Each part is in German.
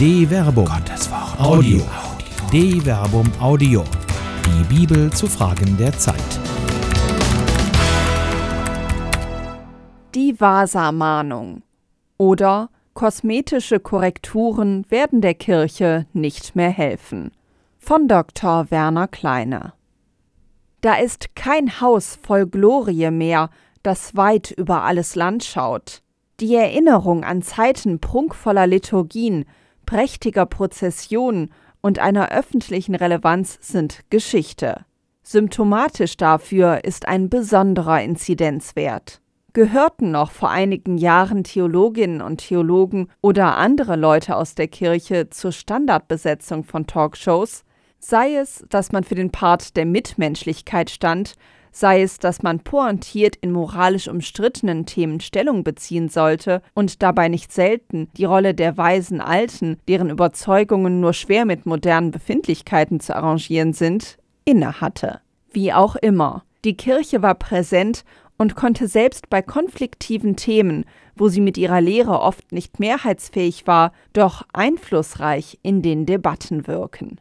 De Verbum. Gottes Wort. Audio. De Verbum Audio. Die Bibel zu Fragen der Zeit. Die Vasa-Mahnung oder kosmetische Korrekturen werden der Kirche nicht mehr helfen. Von Dr. Werner Kleine. Da ist kein Haus voll Glorie mehr, das weit über alles Land schaut. Die Erinnerung an Zeiten prunkvoller Liturgien, prächtiger Prozessionen und einer öffentlichen Relevanz sind Geschichte. Symptomatisch dafür ist ein besonderer Inzidenzwert. Gehörten noch vor einigen Jahren Theologinnen und Theologen oder andere Leute aus der Kirche zur Standardbesetzung von Talkshows, sei es, dass man für den Part der Mitmenschlichkeit stand sei es, dass man pointiert in moralisch umstrittenen Themen Stellung beziehen sollte und dabei nicht selten die Rolle der weisen Alten, deren Überzeugungen nur schwer mit modernen Befindlichkeiten zu arrangieren sind, innehatte. Wie auch immer, die Kirche war präsent und konnte selbst bei konfliktiven Themen, wo sie mit ihrer Lehre oft nicht mehrheitsfähig war, doch einflussreich in den Debatten wirken.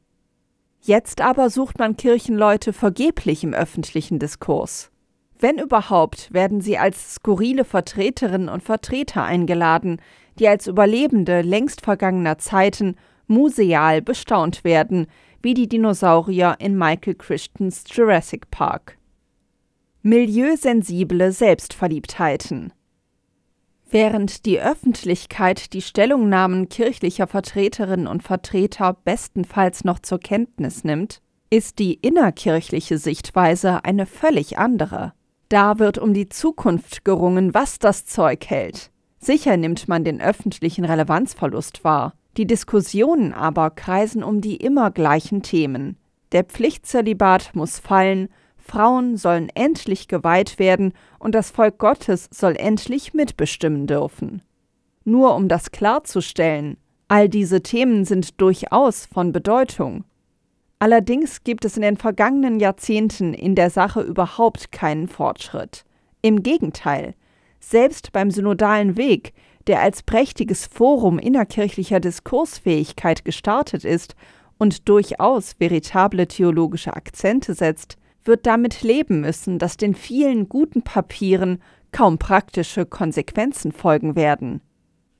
Jetzt aber sucht man Kirchenleute vergeblich im öffentlichen Diskurs. Wenn überhaupt, werden sie als skurrile Vertreterinnen und Vertreter eingeladen, die als Überlebende längst vergangener Zeiten museal bestaunt werden, wie die Dinosaurier in Michael Crichtons Jurassic Park. Milieusensible Selbstverliebtheiten Während die Öffentlichkeit die Stellungnahmen kirchlicher Vertreterinnen und Vertreter bestenfalls noch zur Kenntnis nimmt, ist die innerkirchliche Sichtweise eine völlig andere. Da wird um die Zukunft gerungen, was das Zeug hält. Sicher nimmt man den öffentlichen Relevanzverlust wahr. Die Diskussionen aber kreisen um die immer gleichen Themen. Der Pflichtzölibat muss fallen Frauen sollen endlich geweiht werden und das Volk Gottes soll endlich mitbestimmen dürfen. Nur um das klarzustellen, all diese Themen sind durchaus von Bedeutung. Allerdings gibt es in den vergangenen Jahrzehnten in der Sache überhaupt keinen Fortschritt. Im Gegenteil, selbst beim synodalen Weg, der als prächtiges Forum innerkirchlicher Diskursfähigkeit gestartet ist und durchaus veritable theologische Akzente setzt, wird damit leben müssen, dass den vielen guten Papieren kaum praktische Konsequenzen folgen werden.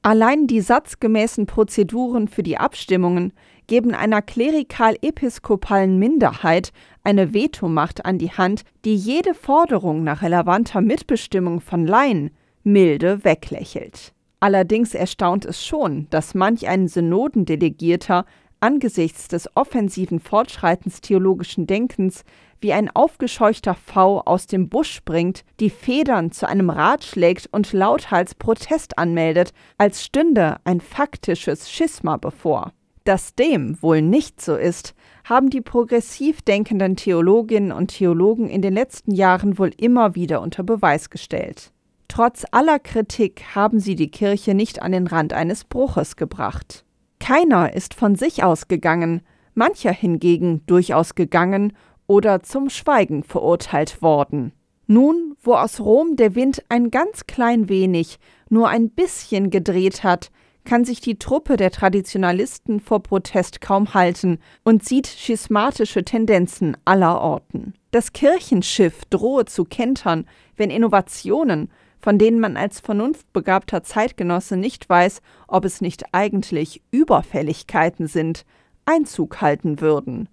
Allein die satzgemäßen Prozeduren für die Abstimmungen geben einer klerikal-episkopalen Minderheit eine Vetomacht an die Hand, die jede Forderung nach relevanter Mitbestimmung von Laien milde weglächelt. Allerdings erstaunt es schon, dass manch ein Synodendelegierter angesichts des offensiven Fortschreitens theologischen Denkens wie ein aufgescheuchter V aus dem Busch springt, die Federn zu einem Rad schlägt und lauthals Protest anmeldet, als stünde ein faktisches Schisma bevor. Dass dem wohl nicht so ist, haben die progressiv denkenden Theologinnen und Theologen in den letzten Jahren wohl immer wieder unter Beweis gestellt. Trotz aller Kritik haben sie die Kirche nicht an den Rand eines Bruches gebracht. Keiner ist von sich ausgegangen, mancher hingegen durchaus gegangen oder zum Schweigen verurteilt worden. Nun, wo aus Rom der Wind ein ganz klein wenig, nur ein bisschen gedreht hat, kann sich die Truppe der Traditionalisten vor Protest kaum halten und sieht schismatische Tendenzen aller Orten. Das Kirchenschiff drohe zu kentern, wenn Innovationen, von denen man als vernunftbegabter Zeitgenosse nicht weiß, ob es nicht eigentlich Überfälligkeiten sind, Einzug halten würden.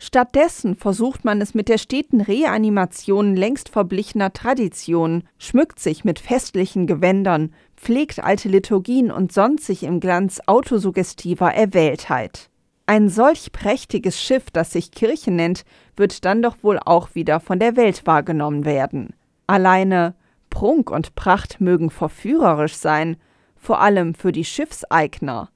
Stattdessen versucht man es mit der steten Reanimation längst verblichener Traditionen, schmückt sich mit festlichen Gewändern, pflegt alte Liturgien und sonnt sich im Glanz autosuggestiver Erwähltheit. Ein solch prächtiges Schiff, das sich Kirche nennt, wird dann doch wohl auch wieder von der Welt wahrgenommen werden. Alleine Prunk und Pracht mögen verführerisch sein, vor allem für die Schiffseigner.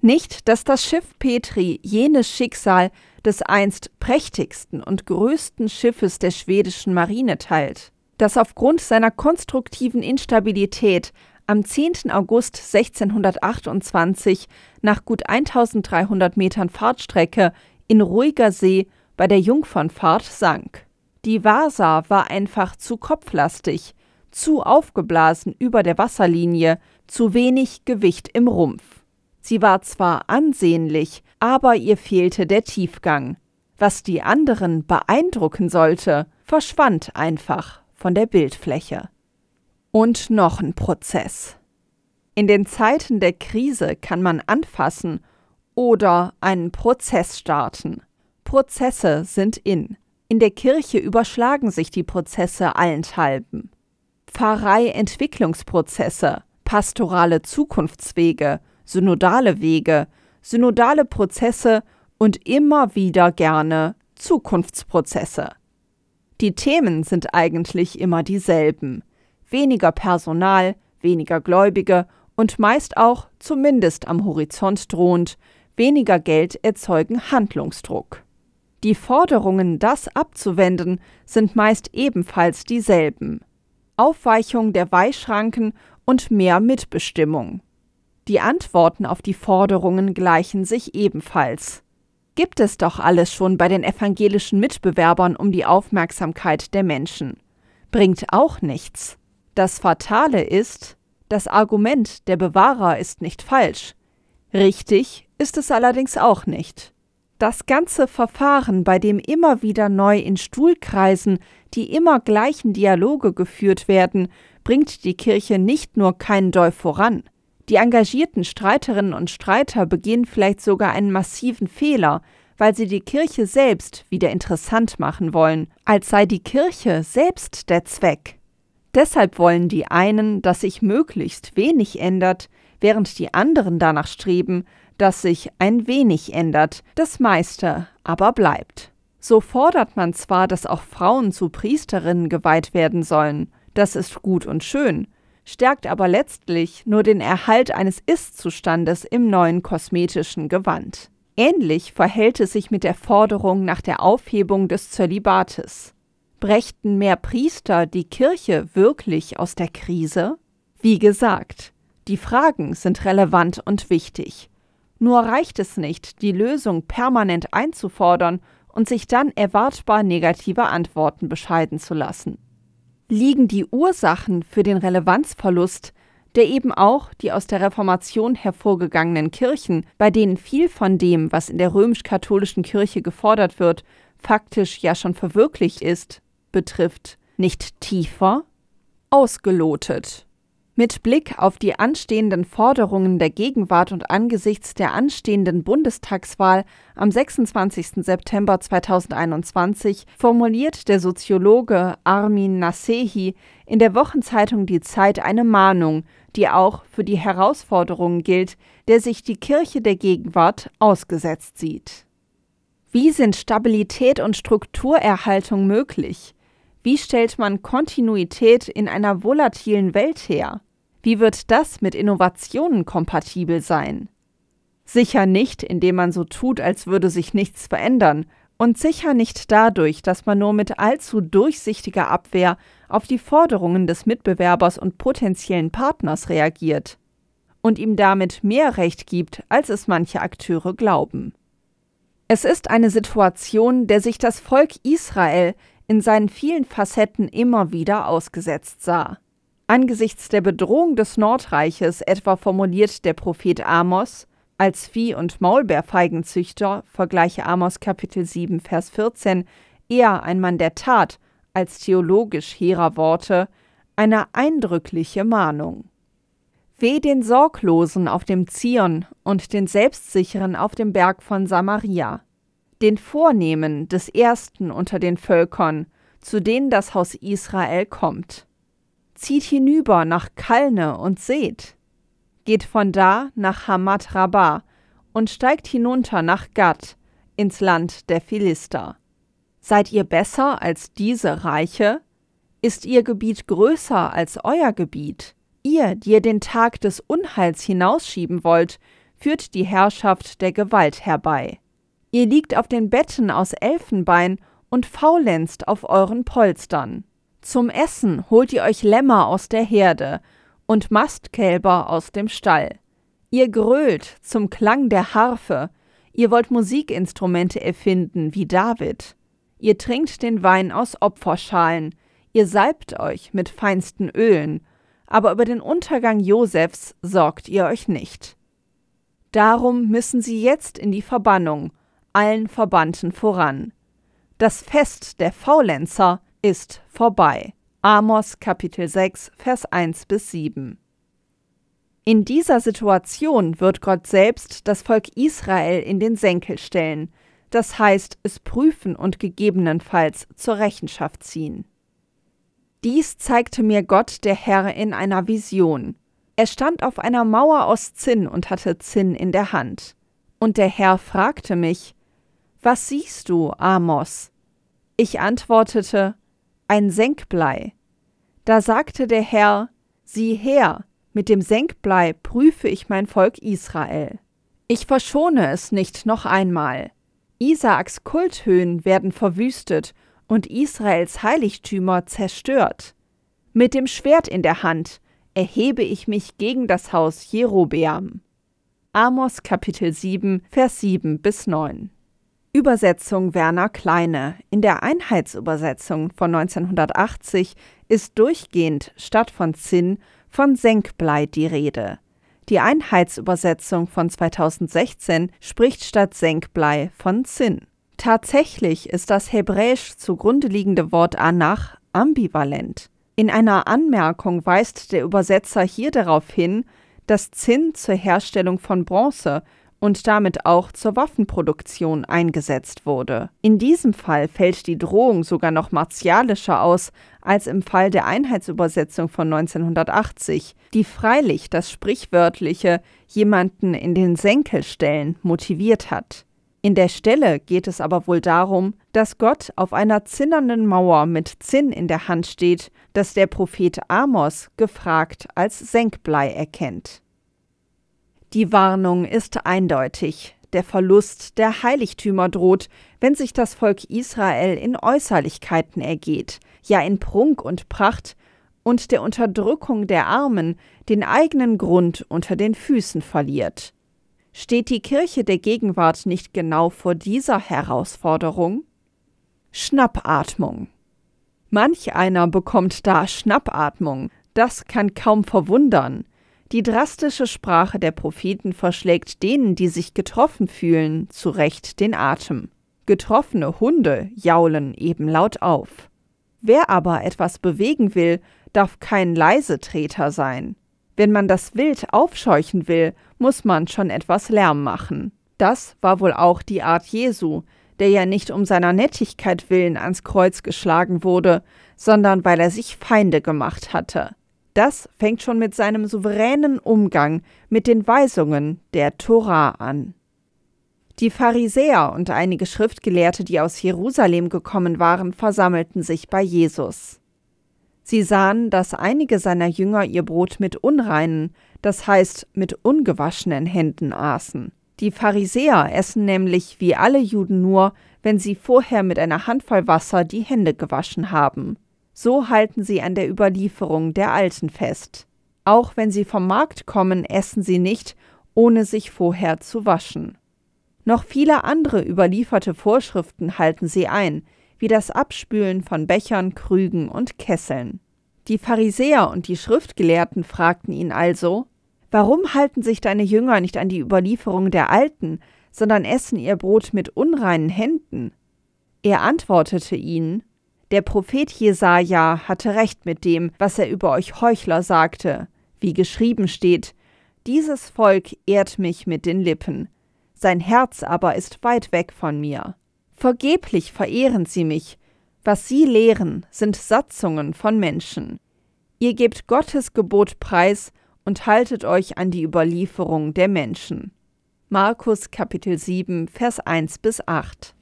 Nicht, dass das Schiff Petri jenes Schicksal des einst prächtigsten und größten Schiffes der schwedischen Marine teilt, das aufgrund seiner konstruktiven Instabilität am 10. August 1628 nach gut 1300 Metern Fahrtstrecke in ruhiger See bei der Jungfernfahrt sank. Die Vasa war einfach zu kopflastig, zu aufgeblasen über der Wasserlinie, zu wenig Gewicht im Rumpf. Sie war zwar ansehnlich, aber ihr fehlte der Tiefgang. Was die anderen beeindrucken sollte, verschwand einfach von der Bildfläche. Und noch ein Prozess. In den Zeiten der Krise kann man anfassen oder einen Prozess starten. Prozesse sind in. In der Kirche überschlagen sich die Prozesse allenthalben. Pfarrei-Entwicklungsprozesse, pastorale Zukunftswege, synodale Wege, synodale Prozesse und immer wieder gerne Zukunftsprozesse. Die Themen sind eigentlich immer dieselben. Weniger Personal, weniger Gläubige und meist auch, zumindest am Horizont drohend, weniger Geld erzeugen Handlungsdruck. Die Forderungen, das abzuwenden, sind meist ebenfalls dieselben. Aufweichung der Weihschranken und mehr Mitbestimmung. Die Antworten auf die Forderungen gleichen sich ebenfalls. Gibt es doch alles schon bei den evangelischen Mitbewerbern um die Aufmerksamkeit der Menschen. Bringt auch nichts. Das Fatale ist, das Argument der Bewahrer ist nicht falsch. Richtig ist es allerdings auch nicht. Das ganze Verfahren, bei dem immer wieder neu in Stuhlkreisen die immer gleichen Dialoge geführt werden, bringt die Kirche nicht nur keinen Doll voran. Die engagierten Streiterinnen und Streiter begehen vielleicht sogar einen massiven Fehler, weil sie die Kirche selbst wieder interessant machen wollen, als sei die Kirche selbst der Zweck. Deshalb wollen die einen, dass sich möglichst wenig ändert, während die anderen danach streben, dass sich ein wenig ändert, das meiste aber bleibt. So fordert man zwar, dass auch Frauen zu Priesterinnen geweiht werden sollen, das ist gut und schön, stärkt aber letztlich nur den Erhalt eines Ist-Zustandes im neuen kosmetischen Gewand. Ähnlich verhält es sich mit der Forderung nach der Aufhebung des Zölibates. Brächten mehr Priester die Kirche wirklich aus der Krise? Wie gesagt, die Fragen sind relevant und wichtig. Nur reicht es nicht, die Lösung permanent einzufordern und sich dann erwartbar negative Antworten bescheiden zu lassen. Liegen die Ursachen für den Relevanzverlust, der eben auch die aus der Reformation hervorgegangenen Kirchen, bei denen viel von dem, was in der römisch-katholischen Kirche gefordert wird, faktisch ja schon verwirklicht ist, betrifft, nicht tiefer? Ausgelotet. Mit Blick auf die anstehenden Forderungen der Gegenwart und angesichts der anstehenden Bundestagswahl am 26. September 2021 formuliert der Soziologe Armin Nasehi in der Wochenzeitung Die Zeit eine Mahnung, die auch für die Herausforderungen gilt, der sich die Kirche der Gegenwart ausgesetzt sieht. Wie sind Stabilität und Strukturerhaltung möglich? Wie stellt man Kontinuität in einer volatilen Welt her? Wie wird das mit Innovationen kompatibel sein? Sicher nicht, indem man so tut, als würde sich nichts verändern, und sicher nicht dadurch, dass man nur mit allzu durchsichtiger Abwehr auf die Forderungen des Mitbewerbers und potenziellen Partners reagiert und ihm damit mehr Recht gibt, als es manche Akteure glauben. Es ist eine Situation, der sich das Volk Israel in seinen vielen Facetten immer wieder ausgesetzt sah. Angesichts der Bedrohung des Nordreiches etwa formuliert der Prophet Amos als Vieh- und Maulbeerfeigenzüchter, vergleiche Amos Kapitel 7, Vers 14, eher ein Mann der Tat als theologisch hehrer Worte, eine eindrückliche Mahnung. Weh den Sorglosen auf dem Zion und den Selbstsicheren auf dem Berg von Samaria, den Vornehmen des Ersten unter den Völkern, zu denen das Haus Israel kommt zieht hinüber nach Kalne und seht. Geht von da nach Hamat Rabah und steigt hinunter nach Gad, ins Land der Philister. Seid ihr besser als diese Reiche? Ist ihr Gebiet größer als euer Gebiet? Ihr, die ihr den Tag des Unheils hinausschieben wollt, führt die Herrschaft der Gewalt herbei. Ihr liegt auf den Betten aus Elfenbein und faulenzt auf euren Polstern. Zum Essen holt ihr euch Lämmer aus der Herde und Mastkälber aus dem Stall. Ihr grölt zum Klang der Harfe, ihr wollt Musikinstrumente erfinden wie David. Ihr trinkt den Wein aus Opferschalen, ihr salbt euch mit feinsten Ölen, aber über den Untergang Josefs sorgt ihr euch nicht. Darum müssen sie jetzt in die Verbannung, allen Verbannten voran. Das Fest der Faulenzer ist vorbei. Amos Kapitel 6, Vers 1 bis 7. In dieser Situation wird Gott selbst das Volk Israel in den Senkel stellen, das heißt es prüfen und gegebenenfalls zur Rechenschaft ziehen. Dies zeigte mir Gott der Herr in einer Vision. Er stand auf einer Mauer aus Zinn und hatte Zinn in der Hand. Und der Herr fragte mich, Was siehst du, Amos? Ich antwortete, Ein Senkblei. Da sagte der Herr, Sieh her, mit dem Senkblei prüfe ich mein Volk Israel. Ich verschone es nicht noch einmal. Isaaks Kulthöhen werden verwüstet und Israels Heiligtümer zerstört. Mit dem Schwert in der Hand erhebe ich mich gegen das Haus Jerobeam. Amos Kapitel 7, Vers 7 bis 9. Übersetzung Werner Kleine. In der Einheitsübersetzung von 1980 ist durchgehend statt von Zinn von Senkblei die Rede. Die Einheitsübersetzung von 2016 spricht statt Senkblei von Zinn. Tatsächlich ist das hebräisch zugrunde liegende Wort Anach ambivalent. In einer Anmerkung weist der Übersetzer hier darauf hin, dass Zinn zur Herstellung von Bronze und damit auch zur Waffenproduktion eingesetzt wurde. In diesem Fall fällt die Drohung sogar noch martialischer aus als im Fall der Einheitsübersetzung von 1980, die freilich das sprichwörtliche jemanden in den Senkel stellen motiviert hat. In der Stelle geht es aber wohl darum, dass Gott auf einer zinnernden Mauer mit Zinn in der Hand steht, das der Prophet Amos gefragt als Senkblei erkennt. Die Warnung ist eindeutig. Der Verlust der Heiligtümer droht, wenn sich das Volk Israel in Äußerlichkeiten ergeht, ja in Prunk und Pracht und der Unterdrückung der Armen den eigenen Grund unter den Füßen verliert. Steht die Kirche der Gegenwart nicht genau vor dieser Herausforderung? Schnappatmung. Manch einer bekommt da Schnappatmung, das kann kaum verwundern. Die drastische Sprache der Propheten verschlägt denen, die sich getroffen fühlen, zu Recht den Atem. Getroffene Hunde jaulen eben laut auf. Wer aber etwas bewegen will, darf kein Leisetreter sein. Wenn man das Wild aufscheuchen will, muss man schon etwas Lärm machen. Das war wohl auch die Art Jesu, der ja nicht um seiner Nettigkeit willen ans Kreuz geschlagen wurde, sondern weil er sich Feinde gemacht hatte. Das fängt schon mit seinem souveränen Umgang mit den Weisungen der Tora an. Die Pharisäer und einige Schriftgelehrte, die aus Jerusalem gekommen waren, versammelten sich bei Jesus. Sie sahen, dass einige seiner Jünger ihr Brot mit unreinen, das heißt mit ungewaschenen Händen aßen. Die Pharisäer essen nämlich wie alle Juden nur, wenn sie vorher mit einer Handvoll Wasser die Hände gewaschen haben. So halten sie an der Überlieferung der Alten fest. Auch wenn sie vom Markt kommen, essen sie nicht, ohne sich vorher zu waschen. Noch viele andere überlieferte Vorschriften halten sie ein, wie das Abspülen von Bechern, Krügen und Kesseln. Die Pharisäer und die Schriftgelehrten fragten ihn also, Warum halten sich deine Jünger nicht an die Überlieferung der Alten, sondern essen ihr Brot mit unreinen Händen? Er antwortete ihnen, der Prophet Jesaja hatte recht mit dem, was er über euch Heuchler sagte, wie geschrieben steht: Dieses Volk ehrt mich mit den Lippen, sein Herz aber ist weit weg von mir. Vergeblich verehren sie mich, was sie lehren, sind Satzungen von Menschen. Ihr gebt Gottes Gebot preis und haltet euch an die Überlieferung der Menschen. Markus Kapitel 7, Vers 1 bis 8.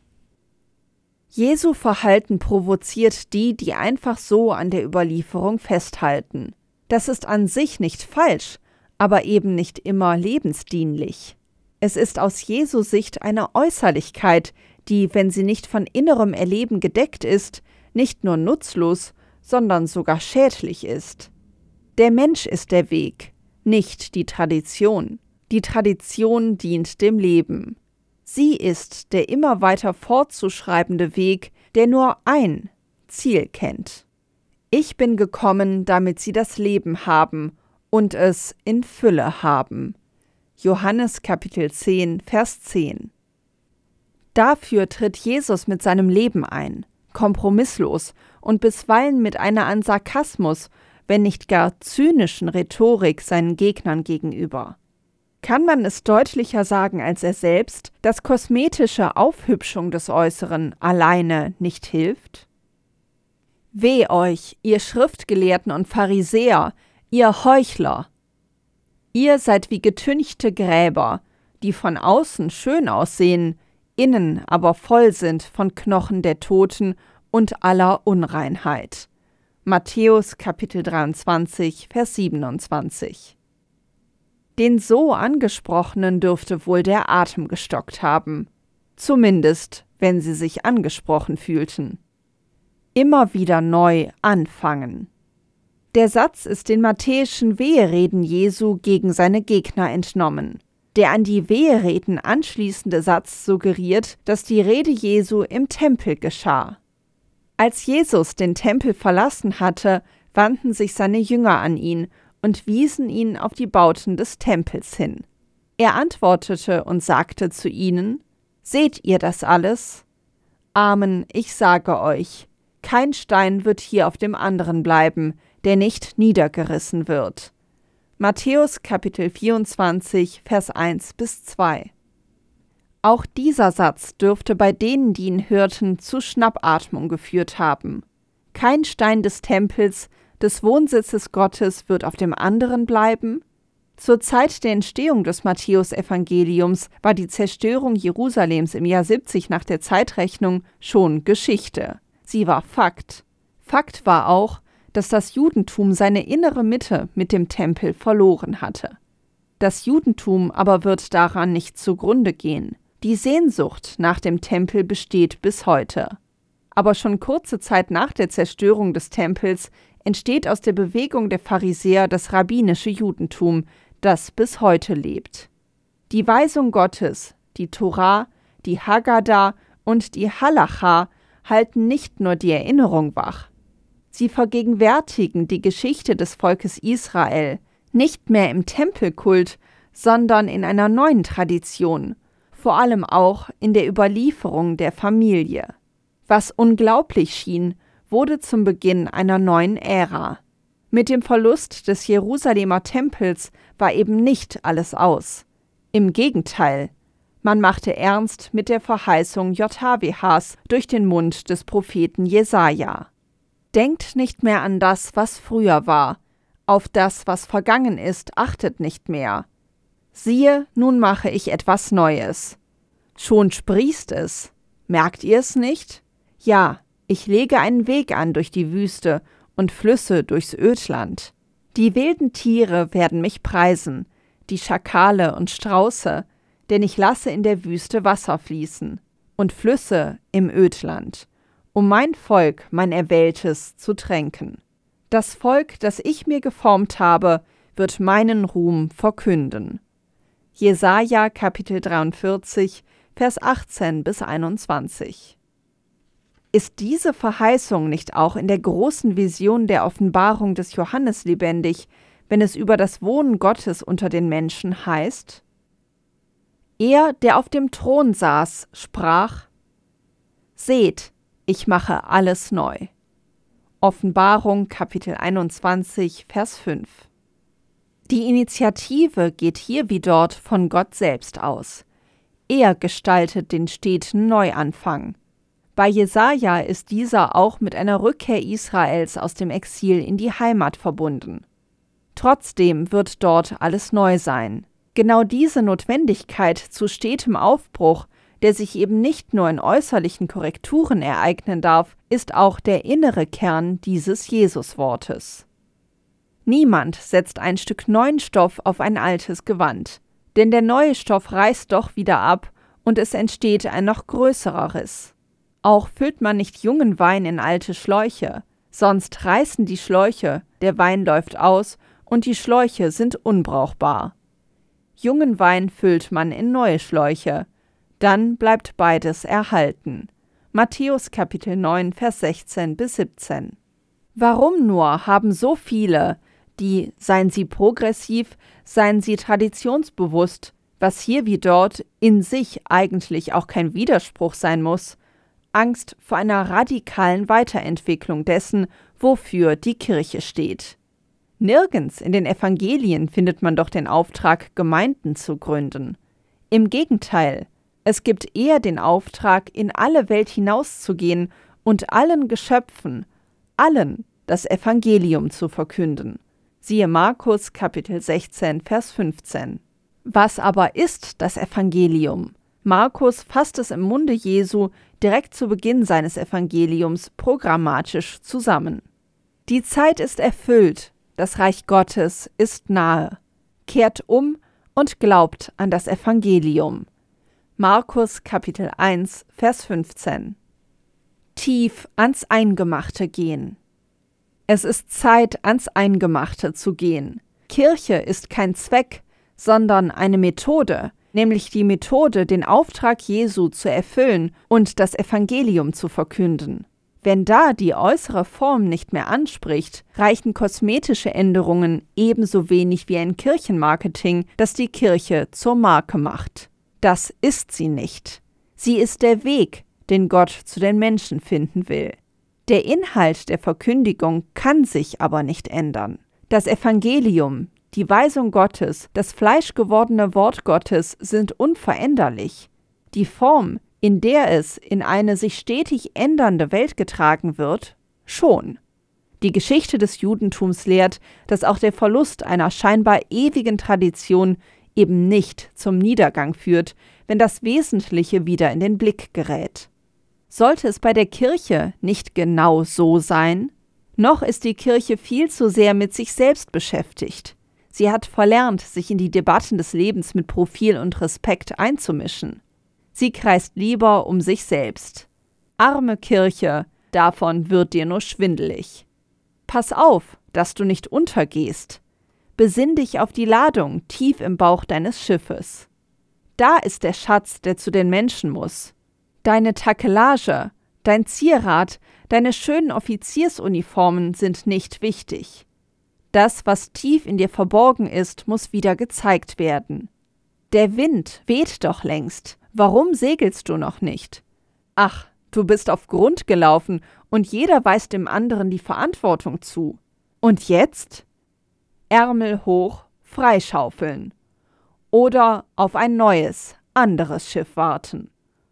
Jesu Verhalten provoziert die, die einfach so an der Überlieferung festhalten. Das ist an sich nicht falsch, aber eben nicht immer lebensdienlich. Es ist aus Jesu Sicht eine Äußerlichkeit, die, wenn sie nicht von innerem Erleben gedeckt ist, nicht nur nutzlos, sondern sogar schädlich ist. Der Mensch ist der Weg, nicht die Tradition. Die Tradition dient dem Leben. Sie ist der immer weiter fortzuschreibende Weg, der nur ein Ziel kennt. Ich bin gekommen, damit sie das Leben haben und es in Fülle haben. Johannes Kapitel 10, Vers 10. Dafür tritt Jesus mit seinem Leben ein, kompromisslos und bisweilen mit einer an Sarkasmus, wenn nicht gar zynischen Rhetorik seinen Gegnern gegenüber. Kann man es deutlicher sagen als er selbst, dass kosmetische Aufhübschung des Äußeren alleine nicht hilft? Weh euch, ihr Schriftgelehrten und Pharisäer, ihr Heuchler! Ihr seid wie getünchte Gräber, die von außen schön aussehen, innen aber voll sind von Knochen der Toten und aller Unreinheit. Matthäus Kapitel 23, Vers 27. Den so angesprochenen dürfte wohl der Atem gestockt haben, zumindest wenn sie sich angesprochen fühlten. Immer wieder neu anfangen. Der Satz ist den matthäischen Wehereden Jesu gegen seine Gegner entnommen. Der an die Wehereden anschließende Satz suggeriert, dass die Rede Jesu im Tempel geschah. Als Jesus den Tempel verlassen hatte, wandten sich seine Jünger an ihn und wiesen ihn auf die Bauten des Tempels hin. Er antwortete und sagte zu ihnen, Seht ihr das alles? Amen, ich sage euch, kein Stein wird hier auf dem anderen bleiben, der nicht niedergerissen wird. Matthäus Kapitel 24, Vers 1 bis 2. Auch dieser Satz dürfte bei denen, die ihn hörten, zu Schnappatmung geführt haben. Kein Stein des Tempels, des Wohnsitzes Gottes, wird auf dem anderen bleiben? Zur Zeit der Entstehung des Matthäusevangeliums war die Zerstörung Jerusalems im Jahr 70 nach der Zeitrechnung schon Geschichte. Sie war Fakt. Fakt war auch, dass das Judentum seine innere Mitte mit dem Tempel verloren hatte. Das Judentum aber wird daran nicht zugrunde gehen. Die Sehnsucht nach dem Tempel besteht bis heute. Aber schon kurze Zeit nach der Zerstörung des Tempels entsteht aus der Bewegung der Pharisäer das rabbinische Judentum, das bis heute lebt. Die Weisung Gottes, die Torah, die Haggadah und die Halacha halten nicht nur die Erinnerung wach, Sie vergegenwärtigen die Geschichte des Volkes Israel nicht mehr im Tempelkult, sondern in einer neuen Tradition, vor allem auch in der Überlieferung der Familie. Was unglaublich schien, wurde zum Beginn einer neuen Ära. Mit dem Verlust des Jerusalemer Tempels war eben nicht alles aus. Im Gegenteil, man machte ernst mit der Verheißung JHWHs durch den Mund des Propheten Jesaja. Denkt nicht mehr an das, was früher war, auf das, was vergangen ist, achtet nicht mehr. Siehe, nun mache ich etwas Neues. Schon sprießt es. Merkt ihr es nicht? Ja, ich lege einen Weg an durch die Wüste und Flüsse durchs Ödland. Die wilden Tiere werden mich preisen, die Schakale und Strauße, denn ich lasse in der Wüste Wasser fließen und Flüsse im Ödland um mein Volk, mein Erwähltes, zu tränken. Das Volk, das ich mir geformt habe, wird meinen Ruhm verkünden. Jesaja Kapitel 43, Vers 18 bis 21. Ist diese Verheißung nicht auch in der großen Vision der Offenbarung des Johannes lebendig, wenn es über das Wohnen Gottes unter den Menschen heißt? Er, der auf dem Thron saß, sprach: Seht, ich mache alles neu. Offenbarung Kapitel 21, Vers 5. Die Initiative geht hier wie dort von Gott selbst aus. Er gestaltet den steten Neuanfang. Bei Jesaja ist dieser auch mit einer Rückkehr Israels aus dem Exil in die Heimat verbunden. Trotzdem wird dort alles neu sein. Genau diese Notwendigkeit zu stetem Aufbruch der sich eben nicht nur in äußerlichen Korrekturen ereignen darf, ist auch der innere Kern dieses Jesuswortes. Niemand setzt ein Stück neuen Stoff auf ein altes Gewand, denn der neue Stoff reißt doch wieder ab und es entsteht ein noch größerer Riss. Auch füllt man nicht jungen Wein in alte Schläuche, sonst reißen die Schläuche, der Wein läuft aus und die Schläuche sind unbrauchbar. Jungen Wein füllt man in neue Schläuche, dann bleibt beides erhalten. Matthäus Kapitel 9, Vers 16 bis 17. Warum nur haben so viele, die seien sie progressiv, seien sie traditionsbewusst, was hier wie dort in sich eigentlich auch kein Widerspruch sein muss, Angst vor einer radikalen Weiterentwicklung dessen, wofür die Kirche steht. Nirgends in den Evangelien findet man doch den Auftrag, Gemeinden zu gründen. Im Gegenteil, es gibt eher den Auftrag, in alle Welt hinauszugehen und allen Geschöpfen, allen das Evangelium zu verkünden. Siehe Markus Kapitel 16, Vers 15. Was aber ist das Evangelium? Markus fasst es im Munde Jesu direkt zu Beginn seines Evangeliums programmatisch zusammen. Die Zeit ist erfüllt, das Reich Gottes ist nahe. Kehrt um und glaubt an das Evangelium. Markus Kapitel 1, Vers 15. Tief ans Eingemachte gehen. Es ist Zeit, ans Eingemachte zu gehen. Kirche ist kein Zweck, sondern eine Methode, nämlich die Methode, den Auftrag Jesu zu erfüllen und das Evangelium zu verkünden. Wenn da die äußere Form nicht mehr anspricht, reichen kosmetische Änderungen ebenso wenig wie ein Kirchenmarketing, das die Kirche zur Marke macht. Das ist sie nicht. Sie ist der Weg, den Gott zu den Menschen finden will. Der Inhalt der Verkündigung kann sich aber nicht ändern. Das Evangelium, die Weisung Gottes, das fleischgewordene Wort Gottes sind unveränderlich. Die Form, in der es in eine sich stetig ändernde Welt getragen wird, schon. Die Geschichte des Judentums lehrt, dass auch der Verlust einer scheinbar ewigen Tradition eben nicht zum Niedergang führt, wenn das Wesentliche wieder in den Blick gerät. Sollte es bei der Kirche nicht genau so sein? Noch ist die Kirche viel zu sehr mit sich selbst beschäftigt. Sie hat verlernt, sich in die Debatten des Lebens mit Profil und Respekt einzumischen. Sie kreist lieber um sich selbst. Arme Kirche, davon wird dir nur schwindelig. Pass auf, dass du nicht untergehst. Besinn dich auf die Ladung tief im Bauch deines Schiffes. Da ist der Schatz, der zu den Menschen muss. Deine Takelage, dein Zierat, deine schönen Offiziersuniformen sind nicht wichtig. Das, was tief in dir verborgen ist, muss wieder gezeigt werden. Der Wind weht doch längst. Warum segelst du noch nicht? Ach, du bist auf Grund gelaufen und jeder weist dem anderen die Verantwortung zu. Und jetzt? Ärmel hoch, freischaufeln. Oder auf ein neues, anderes Schiff warten.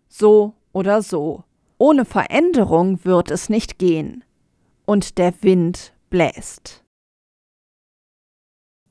So oder so. Ohne Veränderung wird es nicht gehen. Und der Wind bläst.